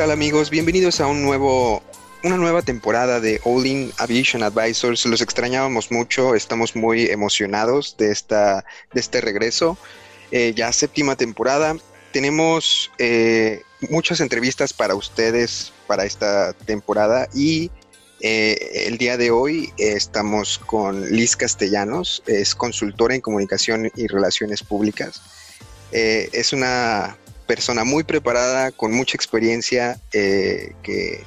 tal amigos? Bienvenidos a un nuevo, una nueva temporada de All In Aviation Advisors. Los extrañábamos mucho, estamos muy emocionados de, esta, de este regreso. Eh, ya séptima temporada. Tenemos eh, muchas entrevistas para ustedes para esta temporada y eh, el día de hoy estamos con Liz Castellanos, es consultora en comunicación y relaciones públicas. es una persona muy preparada, con mucha experiencia, eh, que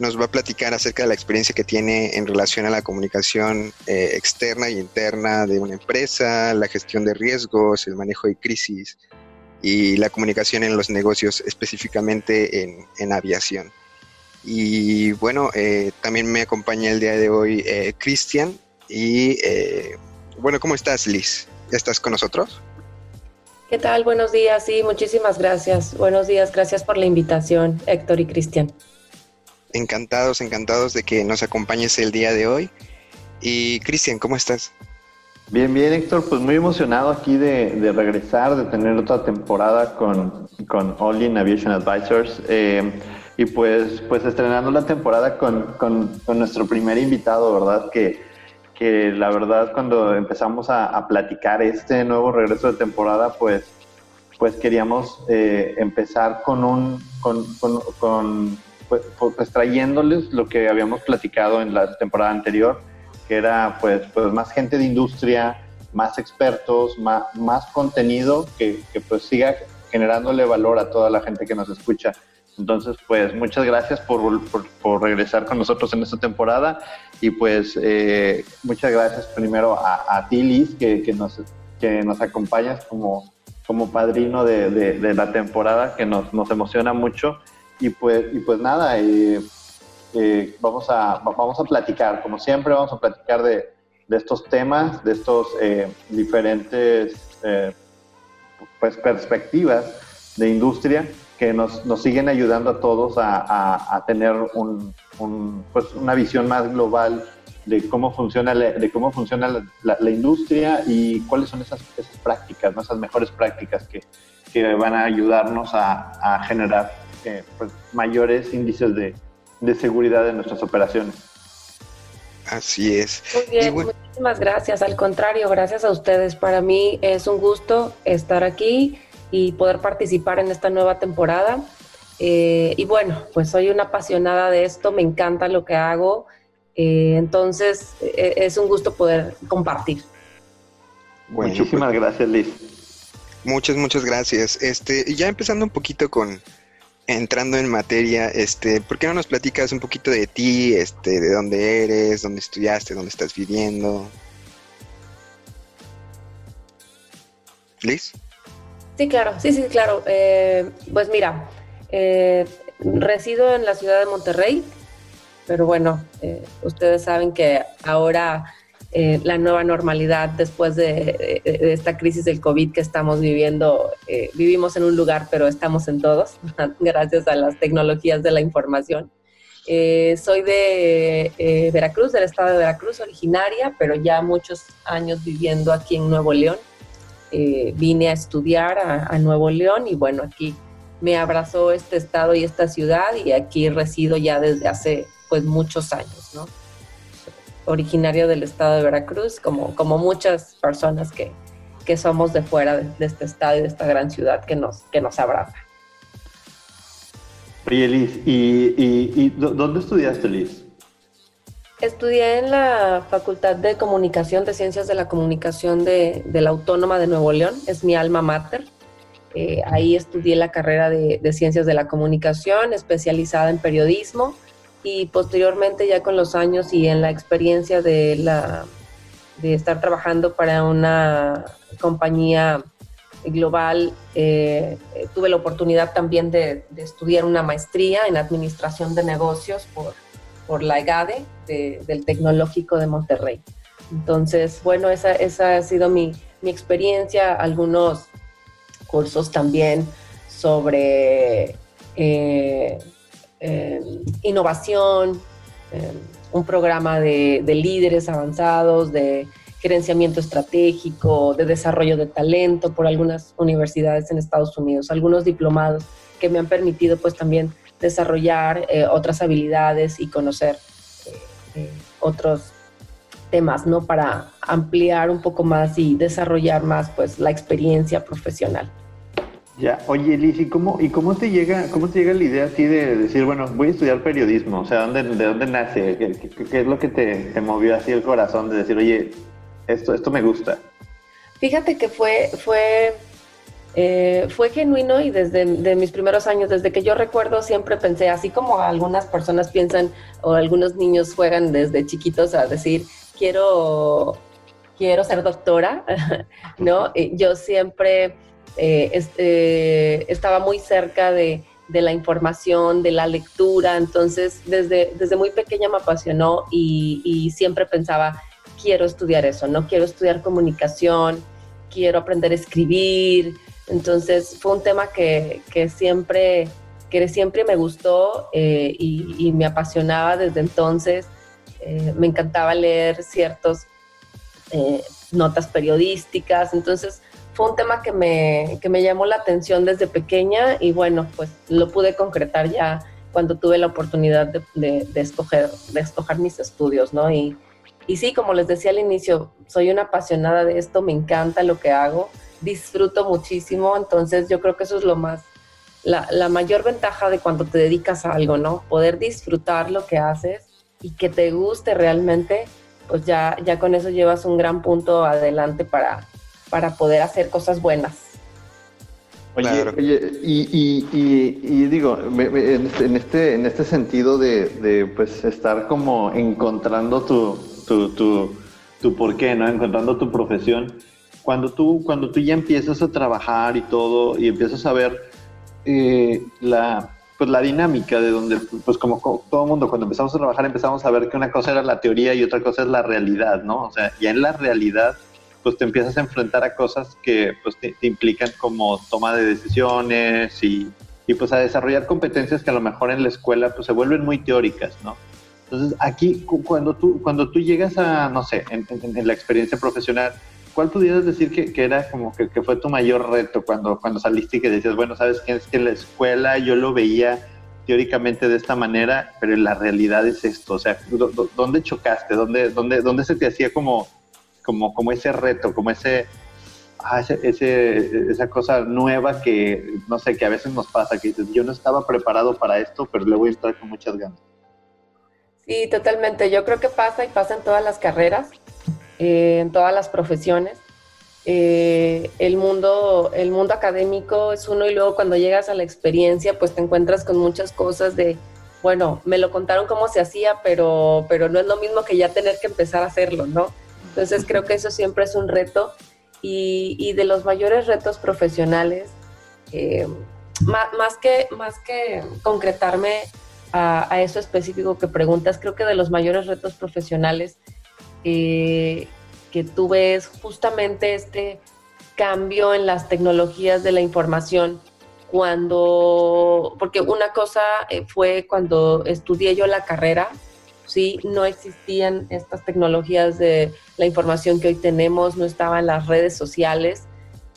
nos va a platicar acerca de la experiencia que tiene en relación a la comunicación eh, externa y interna de una empresa, la gestión de riesgos, el manejo de crisis y la comunicación en los negocios, específicamente en, aviación. Y bueno, eh, también me acompaña el día de hoy Cristian. Y bueno, ¿cómo estás, Liz? ¿Estás con nosotros? ¿Qué tal? Buenos días. Sí, muchísimas gracias. Buenos días. Gracias por la invitación, Héctor y Cristian. Encantados, encantados de que nos acompañes el día de hoy. Y Cristian, ¿cómo estás? Bien, bien, Héctor. Pues muy emocionado aquí de, regresar, de tener otra temporada con, con All In Aviation Advisors. Eh, y pues, pues estrenando la temporada con, con, con nuestro primer invitado, ¿verdad? Que, que la verdad cuando empezamos a, platicar este nuevo regreso de temporada, pues, pues queríamos eh, empezar con un, con, con, pues, pues, trayéndoles lo que habíamos platicado en la temporada anterior, que era pues, pues más gente de industria, más expertos, más, más contenido que, que pues siga generándole valor a toda la gente que nos escucha. Entonces, pues muchas gracias por, por, regresar con nosotros en esta temporada y pues eh, muchas gracias primero a, a ti, Liz, que, que, nos, que nos acompañas como, como padrino de, de, la temporada, que nos, nos, emociona mucho. Y pues, y pues nada, eh, eh, vamos, a, vamos a platicar, como siempre, vamos a platicar de, de estos temas, de estos diferentes pues, perspectivas de industria que nos, nos siguen ayudando a todos a, a, tener un, un, pues una visión más global de cómo funciona, la, de cómo funciona la, la, industria y cuáles son esas, esas prácticas, esas mejores prácticas que, que van a ayudarnos a, a generar eh, pues, mayores índices de, de seguridad en nuestras operaciones. Así es. Muy bien, muchísimas gracias. Al contrario, gracias a ustedes. Para mí es un gusto estar aquí y poder participar en esta nueva temporada. Eh, y bueno, pues soy una apasionada de esto, me encanta lo que hago, eh, entonces eh, es un gusto poder compartir. Muchísimas gracias, Liz. Muchas, muchas gracias. Este, ya empezando un poquito con, entrando en materia, este, ¿por qué no nos platicas un poquito de ti, este, de dónde eres, dónde estudiaste, dónde estás viviendo? Liz. Sí, claro, sí, sí, claro. Eh, pues mira, eh, resido en la ciudad de Monterrey, pero bueno, eh, ustedes saben que ahora la nueva normalidad después de, esta crisis del COVID que estamos viviendo, vivimos en un lugar, pero estamos en todos, gracias a las tecnologías de la información. soy de Veracruz, del estado de Veracruz, originaria, pero ya muchos años viviendo aquí en Nuevo León. Eh, vine a estudiar a, Nuevo León y bueno, aquí me abrazó este estado y esta ciudad y aquí resido ya desde hace pues muchos años, ¿no? Originario del estado de Veracruz, como, como muchas personas que, que somos de fuera de, este estado y de esta gran ciudad que nos, que nos abraza. Oye, Liz, ¿y, y, y dónde estudiaste, Liz? Estudié en la Facultad de Comunicación, de Ciencias de la Comunicación de, la Autónoma de Nuevo León, es mi alma mater. Eh, ahí estudié la carrera de, Ciencias de la Comunicación, especializada en periodismo, y posteriormente ya con los años y en la experiencia de, la, de estar trabajando para una compañía global, eh, tuve la oportunidad también de, de estudiar una maestría en Administración de Negocios por por la EGADE del Tecnológico de Monterrey. Entonces, bueno, esa, esa ha sido mi, mi, experiencia, algunos cursos también sobre eh, eh, innovación, eh, un programa de, de, líderes avanzados, de gerenciamiento estratégico, de desarrollo de talento por algunas universidades en Estados Unidos, algunos diplomados que me han permitido pues también desarrollar otras habilidades y conocer otros temas, ¿no? Para ampliar un poco más y desarrollar más, pues, la experiencia profesional. Ya, oye Liz, ¿y cómo, ¿y cómo te llega, cómo te llega la idea a ti de decir, bueno, voy a estudiar periodismo? O sea, ¿dónde, ¿de dónde nace? ¿Qué, es lo que te, movió así el corazón de decir, oye, esto, esto me gusta? Fíjate que fue, fue, eh, fue genuino y desde mis primeros años, desde que yo recuerdo, siempre pensé, así como algunas personas piensan o algunos niños juegan desde chiquitos a decir, quiero, quiero ser doctora, ¿no? Yo siempre eh, este, estaba muy cerca de, la información, de la lectura, entonces desde, desde muy pequeña me apasionó y, siempre pensaba, quiero estudiar eso, no quiero estudiar comunicación, quiero aprender a escribir, entonces fue un tema que, siempre, que siempre me gustó eh, y, me apasionaba desde entonces, eh, me encantaba leer ciertas notas periodísticas, entonces fue un tema que me, que me llamó la atención desde pequeña y bueno, pues lo pude concretar ya cuando tuve la oportunidad de, de, escoger, de escoger mis estudios, ¿no? Y, y sí, como les decía al inicio, soy una apasionada de esto, me encanta lo que hago, disfruto muchísimo, entonces yo creo que eso es lo más, la, la mayor ventaja de cuando te dedicas a algo, ¿no? Poder disfrutar lo que haces y que te guste realmente, pues ya, ya con eso llevas un gran punto adelante para, para poder hacer cosas buenas. Oye, oye y, y, digo, este, en este, en este sentido de, pues estar como encontrando tu, tu, tu, tu por qué, ¿no? Encontrando tu profesión. Cuando tú, cuando tú ya empiezas a trabajar y todo, y empiezas a ver eh, la, pues la dinámica de donde, pues como todo mundo, cuando empezamos a trabajar empezamos a ver que una cosa era la teoría y otra cosa es la realidad, ¿no? O sea, ya en la realidad pues te empiezas a enfrentar a cosas que pues te, implican como toma de decisiones y, y, pues a desarrollar competencias que a lo mejor en la escuela pues se vuelven muy teóricas, ¿no? Entonces aquí cuando tú, cuando tú llegas a, no sé, en, la experiencia profesional, ¿cuál pudieras decir que, que era como que, que, fue tu mayor reto cuando, cuando saliste y que decías, bueno, sabes que es que la escuela yo lo veía teóricamente de esta manera, pero la realidad es esto, o sea, ¿dónde chocaste? ¿Dónde, dónde, dónde se te hacía como como, como ese reto, como ese, ah, ese, esa cosa nueva que, no sé, que a veces nos pasa, que dices, yo no estaba preparado para esto, pero le voy a estar con muchas ganas. Sí, totalmente. Yo creo que pasa y pasa en todas las carreras, eh, en todas las profesiones. Eh, el, mundo, el mundo académico es uno y luego cuando llegas a la experiencia, pues te encuentras con muchas cosas de, bueno, me lo contaron cómo se hacía, pero, pero no es lo mismo que ya tener que empezar a hacerlo, ¿no? Entonces creo que eso siempre es un reto. Y, de los mayores retos profesionales, eh, más, que, más que concretarme a, eso específico que preguntas, creo que de los mayores retos profesionales eh, que tuve es justamente este cambio en las tecnologías de la información. Cuando, porque una cosa eh, fue cuando estudié yo la carrera, ¿sí? No existían estas tecnologías de la información que hoy tenemos, no estaban las redes sociales.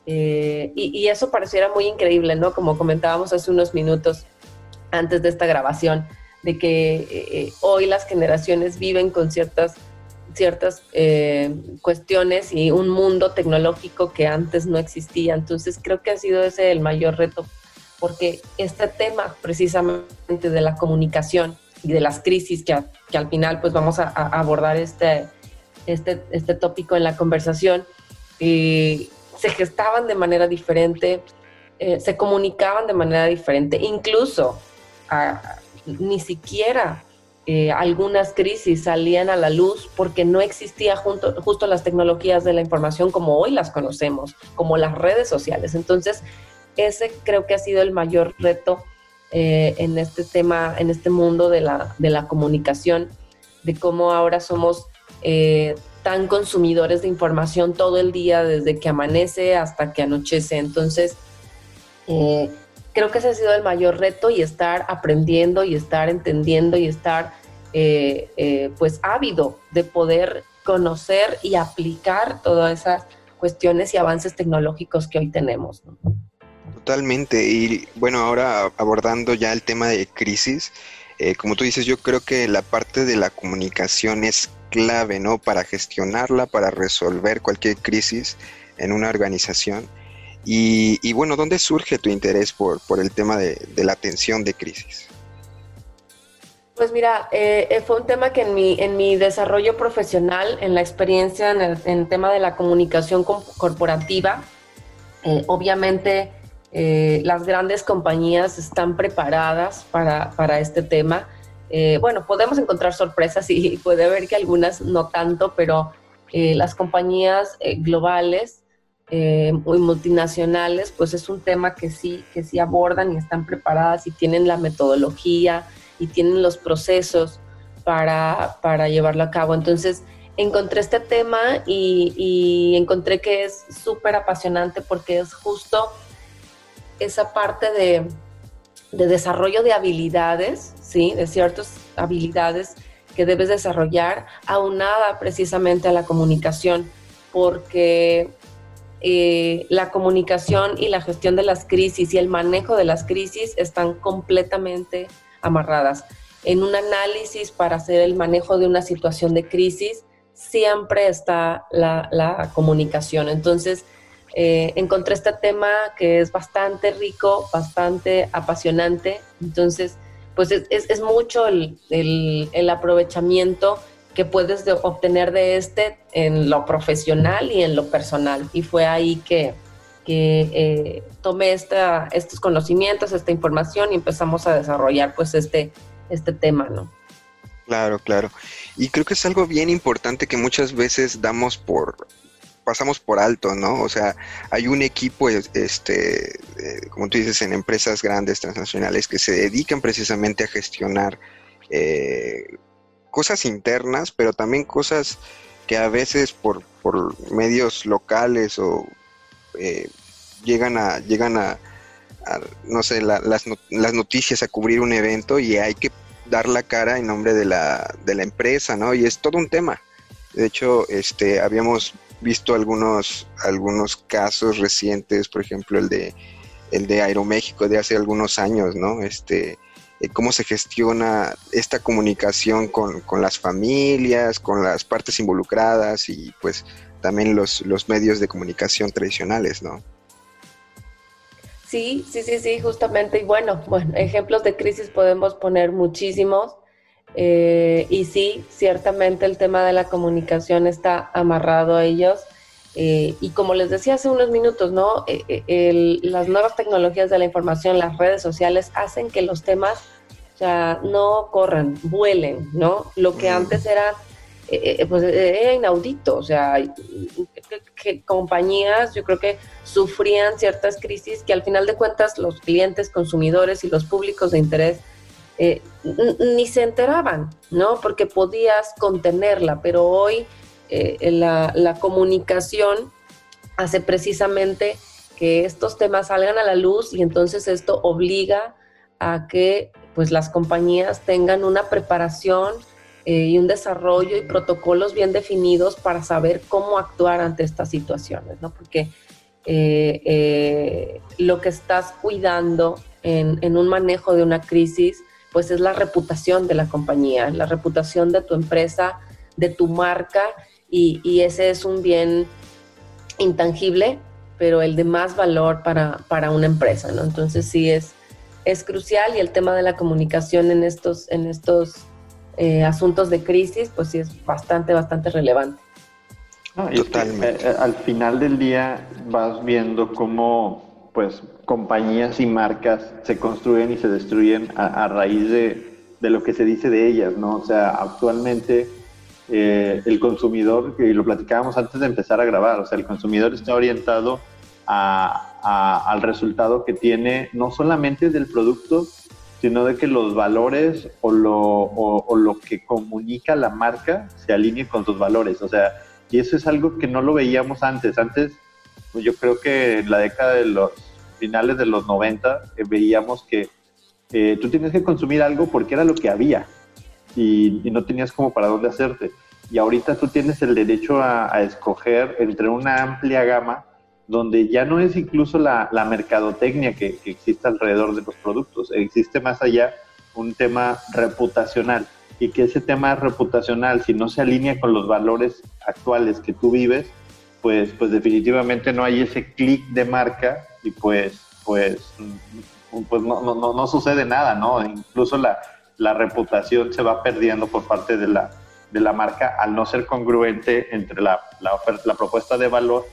Eh, y, eso pareciera muy increíble, ¿no? Como comentábamos hace unos minutos antes de esta grabación, de que eh, eh, hoy las generaciones viven con ciertas, ciertas cuestiones y un mundo tecnológico que antes no existía. Entonces creo que ha sido ese el mayor reto, porque este tema precisamente de la comunicación y de las crisis que, que al final pues vamos a, abordar este, este, este tópico en la conversación, y se gestaban de manera diferente, eh, se comunicaban de manera diferente, incluso ni siquiera eh, algunas crisis salían a la luz porque no existía junto, justo las tecnologías de la información como hoy las conocemos, como las redes sociales. Entonces, ese creo que ha sido el mayor reto eh, en este tema, en este mundo de la, de la comunicación, de cómo ahora somos eh, tan consumidores de información todo el día, desde que amanece hasta que anochece. Entonces, eh, creo que ese ha sido el mayor reto y estar aprendiendo y estar entendiendo y estar pues ávido de poder conocer y aplicar todas esas cuestiones y avances tecnológicos que hoy tenemos. Totalmente. Y bueno, ahora abordando ya el tema de crisis, eh, como tú dices, yo creo que la parte de la comunicación es clave, ¿no? Para gestionarla, para resolver cualquier crisis en una organización. Y, bueno, ¿dónde surge tu interés por, por el tema de, la atención de crisis? Pues mira, eh, eh, fue un tema que en mi, en mi desarrollo profesional, en la experiencia en el, tema de la comunicación corporativa, obviamente las grandes compañías están preparadas para, para este tema. bueno, podemos encontrar sorpresas y puede haber que algunas no tanto, pero las compañías globales eh, muy multinacionales, pues es un tema que sí, que sí abordan y están preparadas y tienen la metodología y tienen los procesos para, para llevarlo a cabo. Entonces, encontré este tema y, encontré que es súper apasionante porque es justo esa parte de, de, desarrollo de habilidades, ¿sí? De ciertas habilidades que debes desarrollar aunada precisamente a la comunicación, porque eh, la comunicación y la gestión de las crisis y el manejo de las crisis están completamente amarradas. En un análisis para hacer el manejo de una situación de crisis, siempre está la, comunicación. Entonces, eh, encontré este tema que es bastante rico, bastante apasionante. Entonces, pues es, mucho el, el aprovechamiento que puedes obtener de este en lo profesional y en lo personal. Y fue ahí que, eh, tomé esta, estos conocimientos, esta información y empezamos a desarrollar pues este, este tema, ¿no? Claro, claro. Y creo que es algo bien importante que muchas veces damos por, pasamos por alto, ¿no? O sea, hay un equipo, este, eh, como tú dices, en empresas grandes transnacionales que se dedican precisamente a gestionar eh, cosas internas, pero también cosas que a veces por, por medios locales o eh, llegan a, llegan a, no sé, las, las noticias a cubrir un evento y hay que dar la cara en nombre de la, de la empresa, ¿no? Y es todo un tema. De hecho, este, habíamos visto algunos, algunos casos recientes, por ejemplo, el de, el de Aeroméxico de hace algunos años, ¿no? Este, eh, cómo se gestiona esta comunicación con, las familias, con las partes involucradas y pues también los, los medios de comunicación tradicionales, ¿no? Sí, sí, sí, sí, justamente. Y bueno, bueno, ejemplos de crisis podemos poner muchísimos. Eh, y sí, ciertamente el tema de la comunicación está amarrado a ellos. Eh, y como les decía hace unos minutos, ¿no? las nuevas tecnologías de la información, las redes sociales, hacen que los temas sea, no corran, vuelen, ¿no? Lo que antes era, eh, eh, pues era inaudito, o sea, que, compañías yo creo que sufrían ciertas crisis que al final de cuentas los clientes, consumidores y los públicos de interés eh, ni se enteraban, ¿no? Porque podías contenerla, pero hoy la, la comunicación hace precisamente que estos temas salgan a la luz y entonces esto obliga a que pues las compañías tengan una preparación eh, y un desarrollo y protocolos bien definidos para saber cómo actuar ante estas situaciones, ¿no? Porque eh, eh, lo que estás cuidando en, un manejo de una crisis, pues es la reputación de la compañía, la reputación de tu empresa, de tu marca, y, y ese es un bien intangible, pero el de más valor para, para una empresa, ¿no? Entonces sí es es crucial y el tema de la comunicación en estos, en estos eh, asuntos de crisis, pues sí es bastante, bastante relevante. Totalmente. Eh, al final del día vas viendo cómo pues compañías y marcas se construyen y se destruyen a, raíz de, de, lo que se dice de ellas, ¿no? O sea, actualmente eh, el consumidor, y lo platicábamos antes de empezar a grabar, o sea, el consumidor está orientado al resultado que tiene, no solamente del producto, sino de que los valores o lo, o, lo que comunica la marca se alinee con sus valores. O sea, y eso es algo que no lo veíamos antes. Antes, pues yo creo que en la década de los finales de los 90 eh, veíamos que eh, tú tienes que consumir algo porque era lo que había y, no tenías como para dónde hacerte. Y ahorita tú tienes el derecho a, escoger entre una amplia gama donde ya no es incluso la, mercadotecnia que, existe alrededor de los productos, existe más allá un tema reputacional y que ese tema reputacional, si no se alinea con los valores actuales que tú vives, pues, pues definitivamente no hay ese clic de marca y pues, pues, pues no, no, no, sucede nada, ¿no? Incluso la, la reputación se va perdiendo por parte de la, de la marca al no ser congruente entre la, la, oferta, la propuesta de valor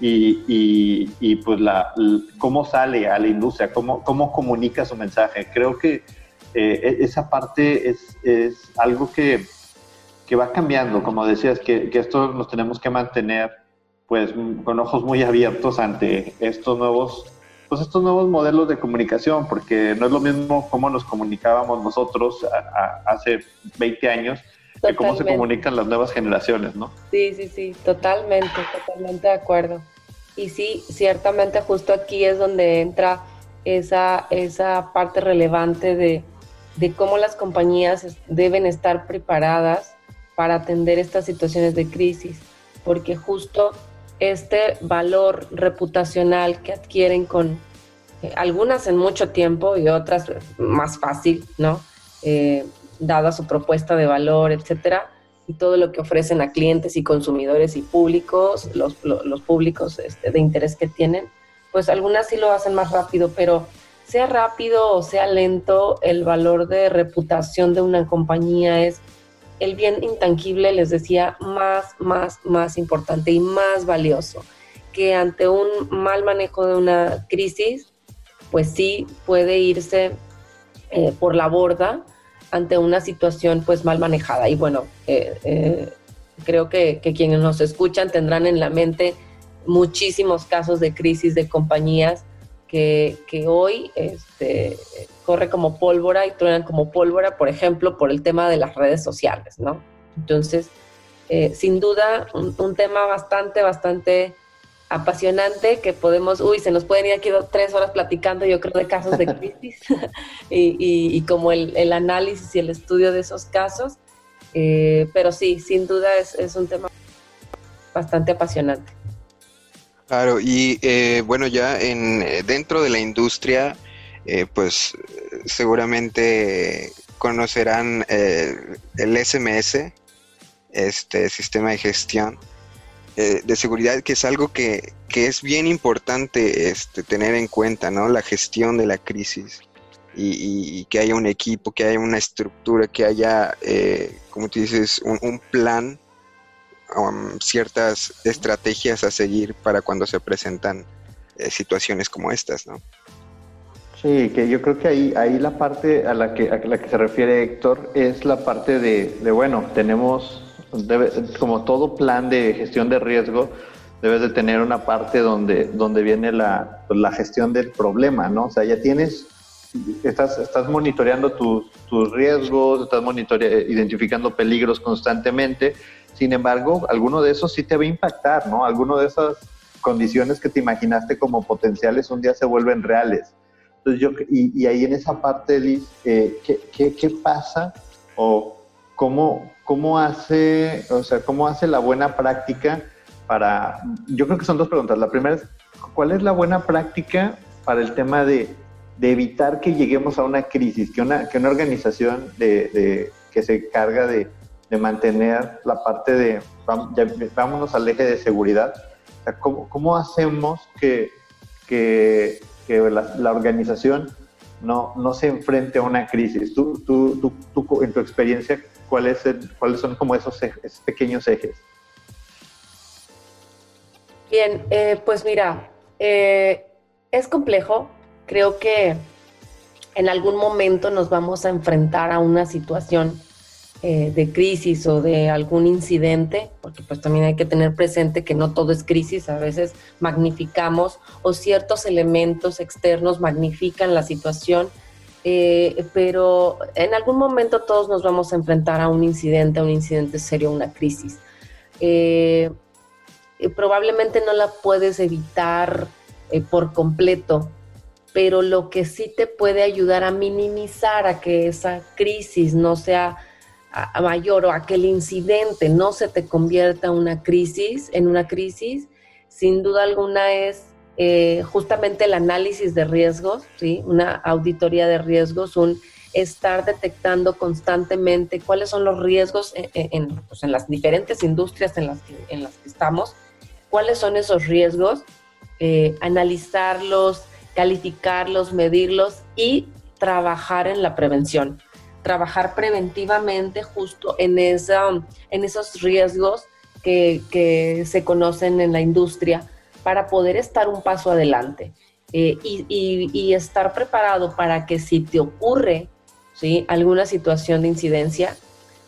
y, y, pues la, cómo sale a la industria, cómo, cómo comunica su mensaje. Creo que eh, e, esa parte es, es algo que, que, va cambiando, como decías, que, que, esto nos tenemos que mantener pues con ojos muy abiertos ante estos nuevos pues estos nuevos modelos de comunicación, porque no es lo mismo cómo nos comunicábamos nosotros hace 20 años que cómo se comunican las nuevas generaciones, ¿no? Sí, sí, sí, totalmente, totalmente de acuerdo. Y sí, ciertamente justo aquí es donde entra esa, esa parte relevante de, de cómo las compañías deben estar preparadas para atender estas situaciones de crisis, porque justo este valor reputacional que adquieren con eh, algunas en mucho tiempo y otras más fácil, ¿no? Eh, dada su propuesta de valor, etcétera, y todo lo que ofrecen a clientes y consumidores y públicos, los, los públicos este, de interés que tienen, pues algunas sí lo hacen más rápido, pero sea rápido o sea lento, el valor de reputación de una compañía es el bien intangible, les decía, más, más, más importante y más valioso, que ante un mal manejo de una crisis, pues sí puede irse eh, por la borda ante una situación pues mal manejada. Y bueno, eh, eh, creo que, que, quienes nos escuchan tendrán en la mente muchísimos casos de crisis de compañías que, que hoy este, corre como pólvora y truenan como pólvora, por ejemplo, por el tema de las redes sociales, ¿no? Entonces, eh, sin duda, un, tema bastante, bastante apasionante que podemos, uy, se nos pueden ir aquí tres horas platicando, yo creo, de casos de crisis y, y, como el, el, análisis y el estudio de esos casos. Eh, pero sí, sin duda es, es un tema bastante apasionante. Claro, y eh, bueno, ya en eh, dentro de la industria, eh, pues seguramente conocerán el SMS, este sistema de gestión de seguridad, que es algo que, que, es bien importante este, tener en cuenta, ¿no? La gestión de la crisis y, que haya un equipo, que haya una estructura, que haya, como tú dices, un, plan Um, ciertas estrategias a seguir para cuando se presentan eh, situaciones como estas, ¿no? Sí, que yo creo que ahí, ahí la parte a la que, a la que se refiere Héctor es la parte de, bueno, tenemos, como todo plan de gestión de riesgo, debes de tener una parte donde, donde viene la, la gestión del problema, ¿no? O sea, ya tienes, estás, estás monitoreando tus, tus riesgos, estás identificando peligros constantemente sin embargo, alguno de esos sí te va a impactar, ¿no? Alguno de esas condiciones que te imaginaste como potenciales un día se vuelven reales. Entonces yo, y, ahí en esa parte, Liz, eh, ¿qué, pasa o cómo, cómo hace, o sea, cómo hace la buena práctica para, yo creo que son dos preguntas. La primera es, ¿cuál es la buena práctica para el tema de, evitar que lleguemos a una crisis, que una, que una organización de, que se carga de, de mantener la parte de, vámonos al eje de seguridad. O sea, ¿cómo, hacemos que, que, la, organización no, no se enfrente a una crisis? Tú, tú, tú, en tu experiencia, ¿cuál es ¿cuáles son como esos, pequeños ejes? Bien, eh, pues mira, eh, es complejo. Creo que en algún momento nos vamos a enfrentar a una situación eh, de crisis o de algún incidente, porque pues también hay que tener presente que no todo es crisis, a veces magnificamos o ciertos elementos externos magnifican la situación, eh, pero en algún momento todos nos vamos a enfrentar a un incidente, a un incidente serio, una crisis. Eh, probablemente no la puedes evitar por completo, pero lo que sí te puede ayudar a minimizar a que esa crisis no sea a, mayor o a que el incidente no se te convierta una crisis, en una crisis, sin duda alguna es eh, justamente el análisis de riesgos, ¿sí? una auditoría de riesgos, un estar detectando constantemente cuáles son los riesgos en, pues, las diferentes industrias en las, que, en las que estamos, cuáles son esos riesgos, eh, analizarlos, calificarlos, medirlos y trabajar en la prevención, trabajar preventivamente justo en, esa, en esos riesgos que, que se conocen en la industria para poder estar un paso adelante eh, y, estar preparado para que si te ocurre ¿sí? alguna situación de incidencia,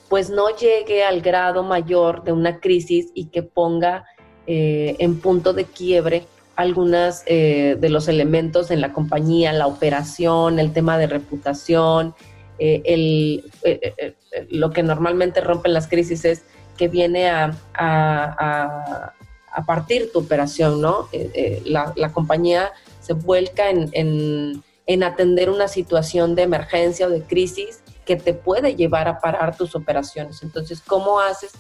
pues no llegue al grado mayor de una crisis y que ponga eh, en punto de quiebre algunas eh, de los elementos en la compañía, la operación, el tema de reputación, el, lo que normalmente rompen las crisis es que viene a, partir tu operación, ¿no? Eh, eh, la, compañía se vuelca en, atender una situación de emergencia o de crisis que te puede llevar a parar tus operaciones. Entonces, ¿cómo haces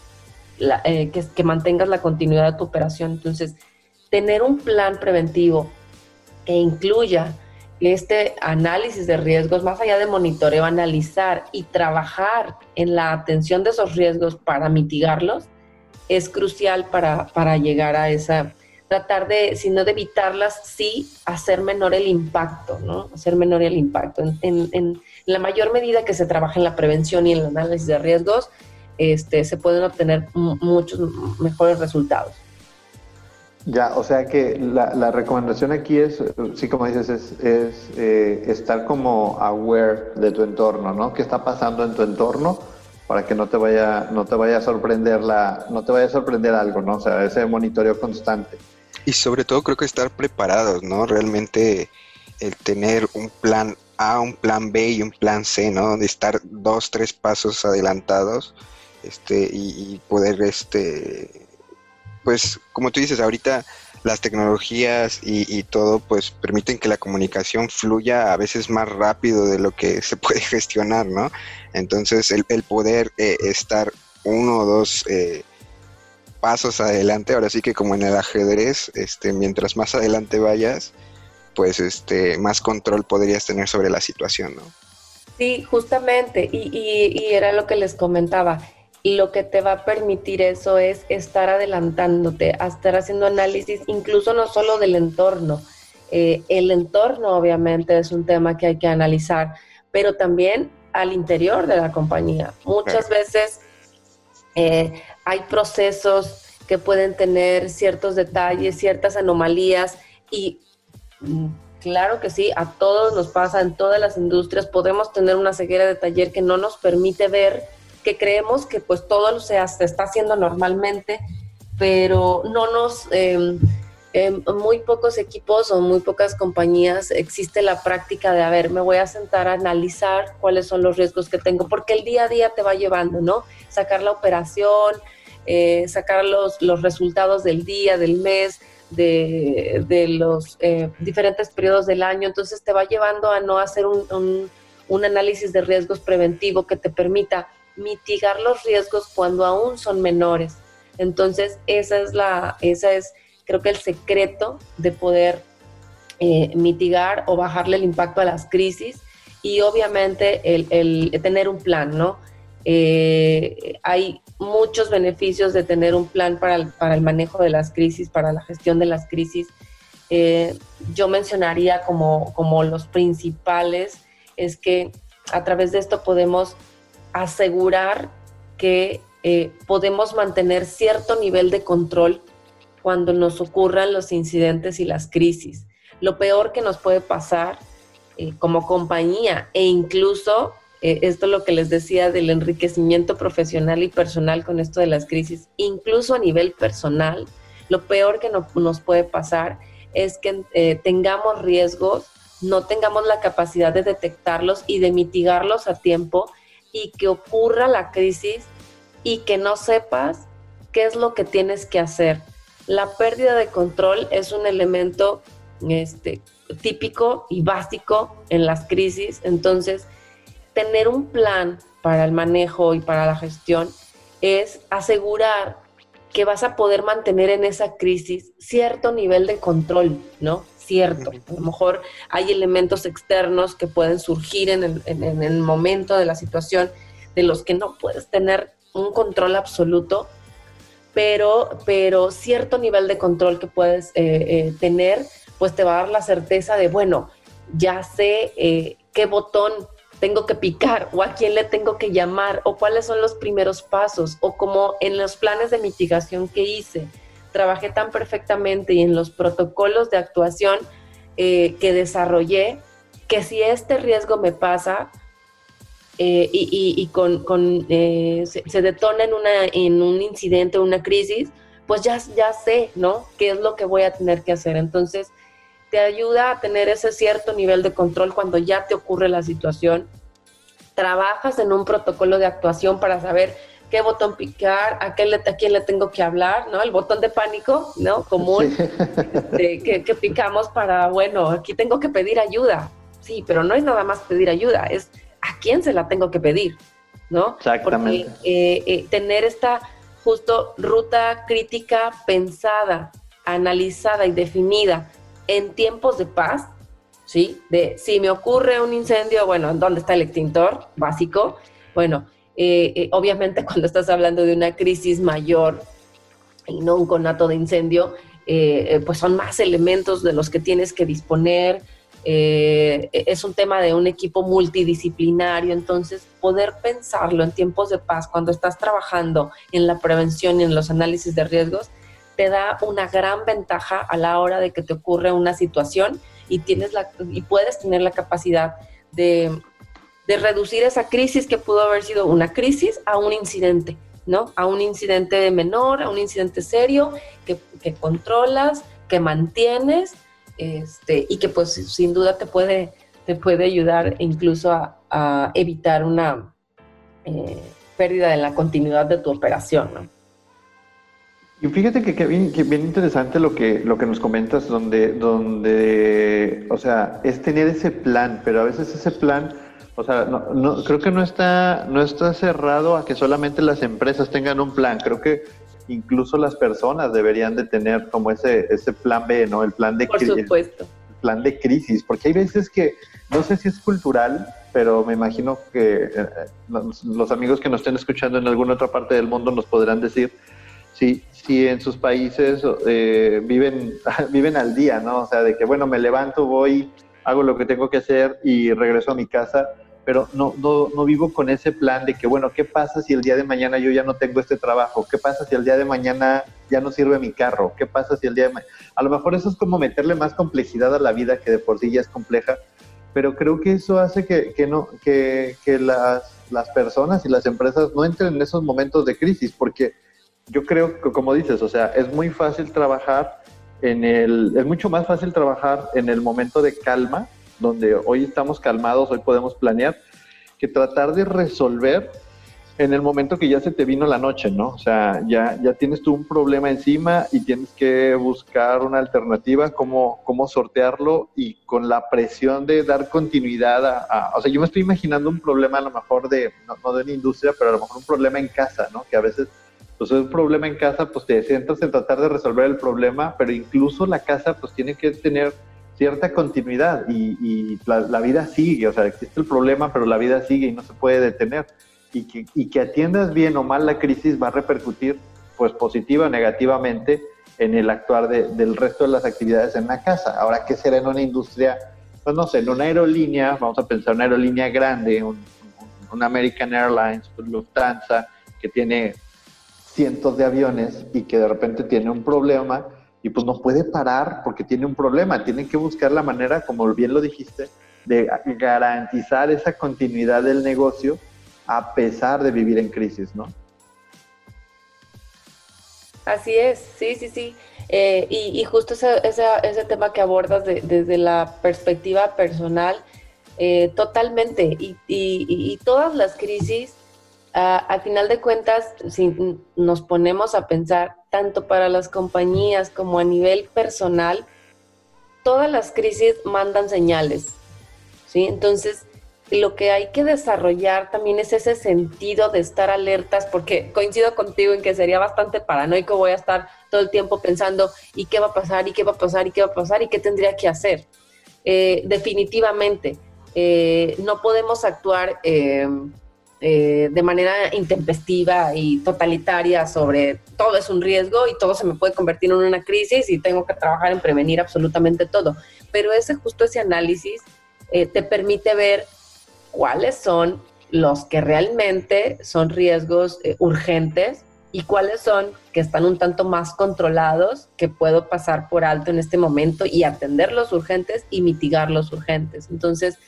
eh, que, mantengas la continuidad de tu operación? Entonces, tener un plan preventivo que incluya este análisis de riesgos, más allá de monitoreo, analizar y trabajar en la atención de esos riesgos para mitigarlos, es crucial para, para llegar a esa, tratar de, si no de evitarlas, sí hacer menor el impacto, ¿no? Hacer menor el impacto. En, la mayor medida que se trabaja en la prevención y en el análisis de riesgos, este, se pueden obtener muchos mejores resultados. Ya, o sea que la, recomendación aquí es, sí como dices, es, es eh, estar como aware de tu entorno, ¿no? ¿Qué está pasando en tu entorno? para que no te vaya, no te vaya a sorprender la, no te vaya a sorprender algo, ¿no? O sea, ese monitoreo constante. Y sobre todo creo que estar preparados, ¿no? Realmente el tener un plan A, un plan B y un plan C, ¿no? De estar dos, tres pasos adelantados, este, y, y poder, este, pues, como tú dices, ahorita las tecnologías y, todo pues permiten que la comunicación fluya a veces más rápido de lo que se puede gestionar, ¿no? Entonces el, poder eh, estar uno o dos eh, pasos adelante, ahora sí que como en el ajedrez, este, mientras más adelante vayas, pues este, más control podrías tener sobre la situación, ¿no? Sí, justamente, y, y era lo que les comentaba lo que te va a permitir eso es estar adelantándote, a estar haciendo análisis, incluso no solo del entorno. Eh, el entorno obviamente es un tema que hay que analizar, pero también al interior de la compañía. Muchas veces eh, hay procesos que pueden tener ciertos detalles, ciertas anomalías y mm, claro que sí, a todos nos pasa, en todas las industrias podemos tener una ceguera de taller que no nos permite ver que creemos que pues todo se, está haciendo normalmente, pero no nos... En muy pocos equipos o muy pocas compañías existe la práctica de, a ver, me voy a sentar a analizar cuáles son los riesgos que tengo, porque el día a día te va llevando, ¿no? Sacar la operación, eh, sacar los, los, resultados del día, del mes, de, de los eh, diferentes periodos del año, entonces te va llevando a no hacer un, un, un análisis de riesgos preventivo que te permita mitigar los riesgos cuando aún son menores. Entonces, esa es la, esa es, creo que el secreto de poder eh, mitigar o bajarle el impacto a las crisis y obviamente el, tener un plan, ¿no? Eh, hay muchos beneficios de tener un plan para el, para el, manejo de las crisis, para la gestión de las crisis. Eh, yo mencionaría como, como los principales es que a través de esto podemos asegurar que eh, podemos mantener cierto nivel de control cuando nos ocurran los incidentes y las crisis. Lo peor que nos puede pasar eh, como compañía e incluso, eh, esto es lo que les decía del enriquecimiento profesional y personal con esto de las crisis, incluso a nivel personal, lo peor que nos puede pasar es que tengamos riesgos, no tengamos la capacidad de detectarlos y de mitigarlos a tiempo y que ocurra la crisis y que no sepas qué es lo que tienes que hacer. La pérdida de control es un elemento este, típico y básico en las crisis, entonces tener un plan para el manejo y para la gestión es asegurar que vas a poder mantener en esa crisis cierto nivel de control, ¿no? Cierto. A lo mejor hay elementos externos que pueden surgir en el, en el momento de la situación de los que no puedes tener un control absoluto, pero, pero cierto nivel de control que puedes eh, eh, tener, pues te va a dar la certeza de, bueno, ya sé eh, qué botón tengo que picar o a quién le tengo que llamar o cuáles son los primeros pasos o como en los planes de mitigación que hice, trabajé tan perfectamente y en los protocolos de actuación que desarrollé, que si este riesgo me pasa, eh, y, con, eh, se, detona en, una, en un incidente, una crisis, pues ya, ya sé, ¿no? ¿Qué es lo que voy a tener que hacer? Entonces, te ayuda a tener ese cierto nivel de control cuando ya te ocurre la situación. Trabajas en un protocolo de actuación para saber qué botón picar, a, qué le, a quién le tengo que hablar, ¿no? El botón de pánico, ¿no? Común, este, que, que picamos para, bueno, aquí tengo que pedir ayuda. Sí, pero no es nada más pedir ayuda, es ¿a quién se la tengo que pedir? ¿No? Exactamente. Porque eh, eh, tener esta justo ruta crítica pensada, analizada y definida en tiempos de paz, ¿sí? De si me ocurre un incendio, bueno, ¿dónde está el extintor básico? Bueno, eh, obviamente cuando estás hablando de una crisis mayor y no un conato de incendio, pues son más elementos de los que tienes que disponer, eh, es un tema de un equipo multidisciplinario, entonces poder pensarlo en tiempos de paz, cuando estás trabajando en la prevención y en los análisis de riesgos, te da una gran ventaja a la hora de que te ocurre una situación y, tienes la, y puedes tener la capacidad de, de reducir esa crisis que pudo haber sido una crisis a un incidente. ¿no? A un incidente menor, a un incidente serio que, que controlas, que mantienes este, y que pues sin duda te puede, te puede ayudar incluso a, evitar una eh, pérdida en la continuidad de tu operación. Y fíjate que, bien, bien, interesante lo que, lo que nos comentas, donde, donde, o sea, es tener ese plan, pero a veces ese plan, o sea, no, creo que no está, no está cerrado a que solamente las empresas tengan un plan. Creo que incluso las personas deberían de tener como ese, ese plan B, ¿no? El plan de Por supuesto. El plan de crisis, porque hay veces que, no sé si es cultural, pero me imagino que eh, los, amigos que nos estén escuchando en alguna otra parte del mundo nos podrán decir si, si en sus países eh, viven, viven al día, ¿no? O sea, de que, bueno, me levanto, voy, hago lo que tengo que hacer y regreso a mi casa pero no, no, no, vivo con ese plan de que, bueno, ¿qué pasa si el día de mañana yo ya no tengo este trabajo? ¿Qué pasa si el día de mañana ya no sirve mi carro? ¿Qué pasa si el día de mañana... A lo mejor eso es como meterle más complejidad a la vida que de por sí ya es compleja, pero creo que eso hace que, que no, que, que las, las personas y las empresas no entren en esos momentos de crisis, porque yo creo que, como dices, o sea, es muy fácil trabajar en el, es mucho más fácil trabajar en el momento de calma donde hoy estamos calmados, hoy podemos planear, que tratar de resolver en el momento que ya se te vino la noche, ¿no? O sea, ya, ya tienes tú un problema encima y tienes que buscar una alternativa, cómo, cómo sortearlo y con la presión de dar continuidad a, O sea, yo me estoy imaginando un problema a lo mejor de, no, de una industria, pero a lo mejor un problema en casa, ¿no? Que a veces, pues es un problema en casa, pues te sientas en tratar de resolver el problema, pero incluso la casa, pues tiene que tener cierta continuidad y, la, vida sigue, o sea, existe el problema, pero la vida sigue y no se puede detener. Y que, y que atiendas bien o mal la crisis va a repercutir pues positiva o negativamente en el actuar del resto de las actividades en la casa. Ahora, ¿qué será en una industria? Pues no sé, en una aerolínea, vamos a pensar una aerolínea grande, un, un American Airlines, un Lufthansa, que tiene cientos de aviones y que de repente tiene un problema, y pues no puede parar porque tiene un problema. Tienen que buscar la manera, como bien lo dijiste, de garantizar esa continuidad del negocio a pesar de vivir en crisis, ¿no? Así es, sí, sí, sí. Eh, y, justo ese, ese, tema que abordas desde la perspectiva personal, eh, totalmente. Y, y, todas las crisis a, final de cuentas, si nos ponemos a pensar, tanto para las compañías como a nivel personal, todas las crisis mandan señales, ¿sí? Entonces, lo que hay que desarrollar también es ese sentido de estar alertas, porque coincido contigo en que sería bastante paranoico, voy a estar todo el tiempo pensando, ¿y qué va a pasar? ¿Y qué va a pasar? ¿Y qué va a pasar? ¿Y qué tendría que hacer? Eh, definitivamente, eh, no podemos actuar eh, de manera intempestiva y totalitaria sobre todo es un riesgo y todo se me puede convertir en una crisis y tengo que trabajar en prevenir absolutamente todo. Pero ese justo ese análisis te permite ver cuáles son los que realmente son riesgos eh, urgentes y cuáles son que están un tanto más controlados, que puedo pasar por alto en este momento y atender los urgentes y mitigar los urgentes. Entonces,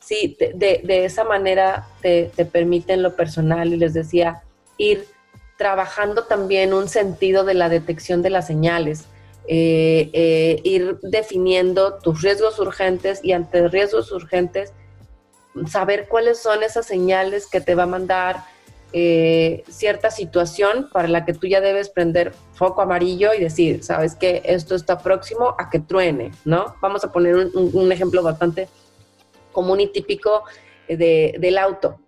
sí, de, esa manera te, te permite en lo personal, y les decía, ir trabajando también un sentido de la detección de las señales, eh, eh, ir definiendo tus riesgos urgentes y ante riesgos urgentes, saber cuáles son esas señales que te va a mandar eh, cierta situación para la que tú ya debes prender foco amarillo y decir, sabes que esto está próximo a que truene, ¿no? Vamos a poner un, ejemplo bastante común y típico del auto.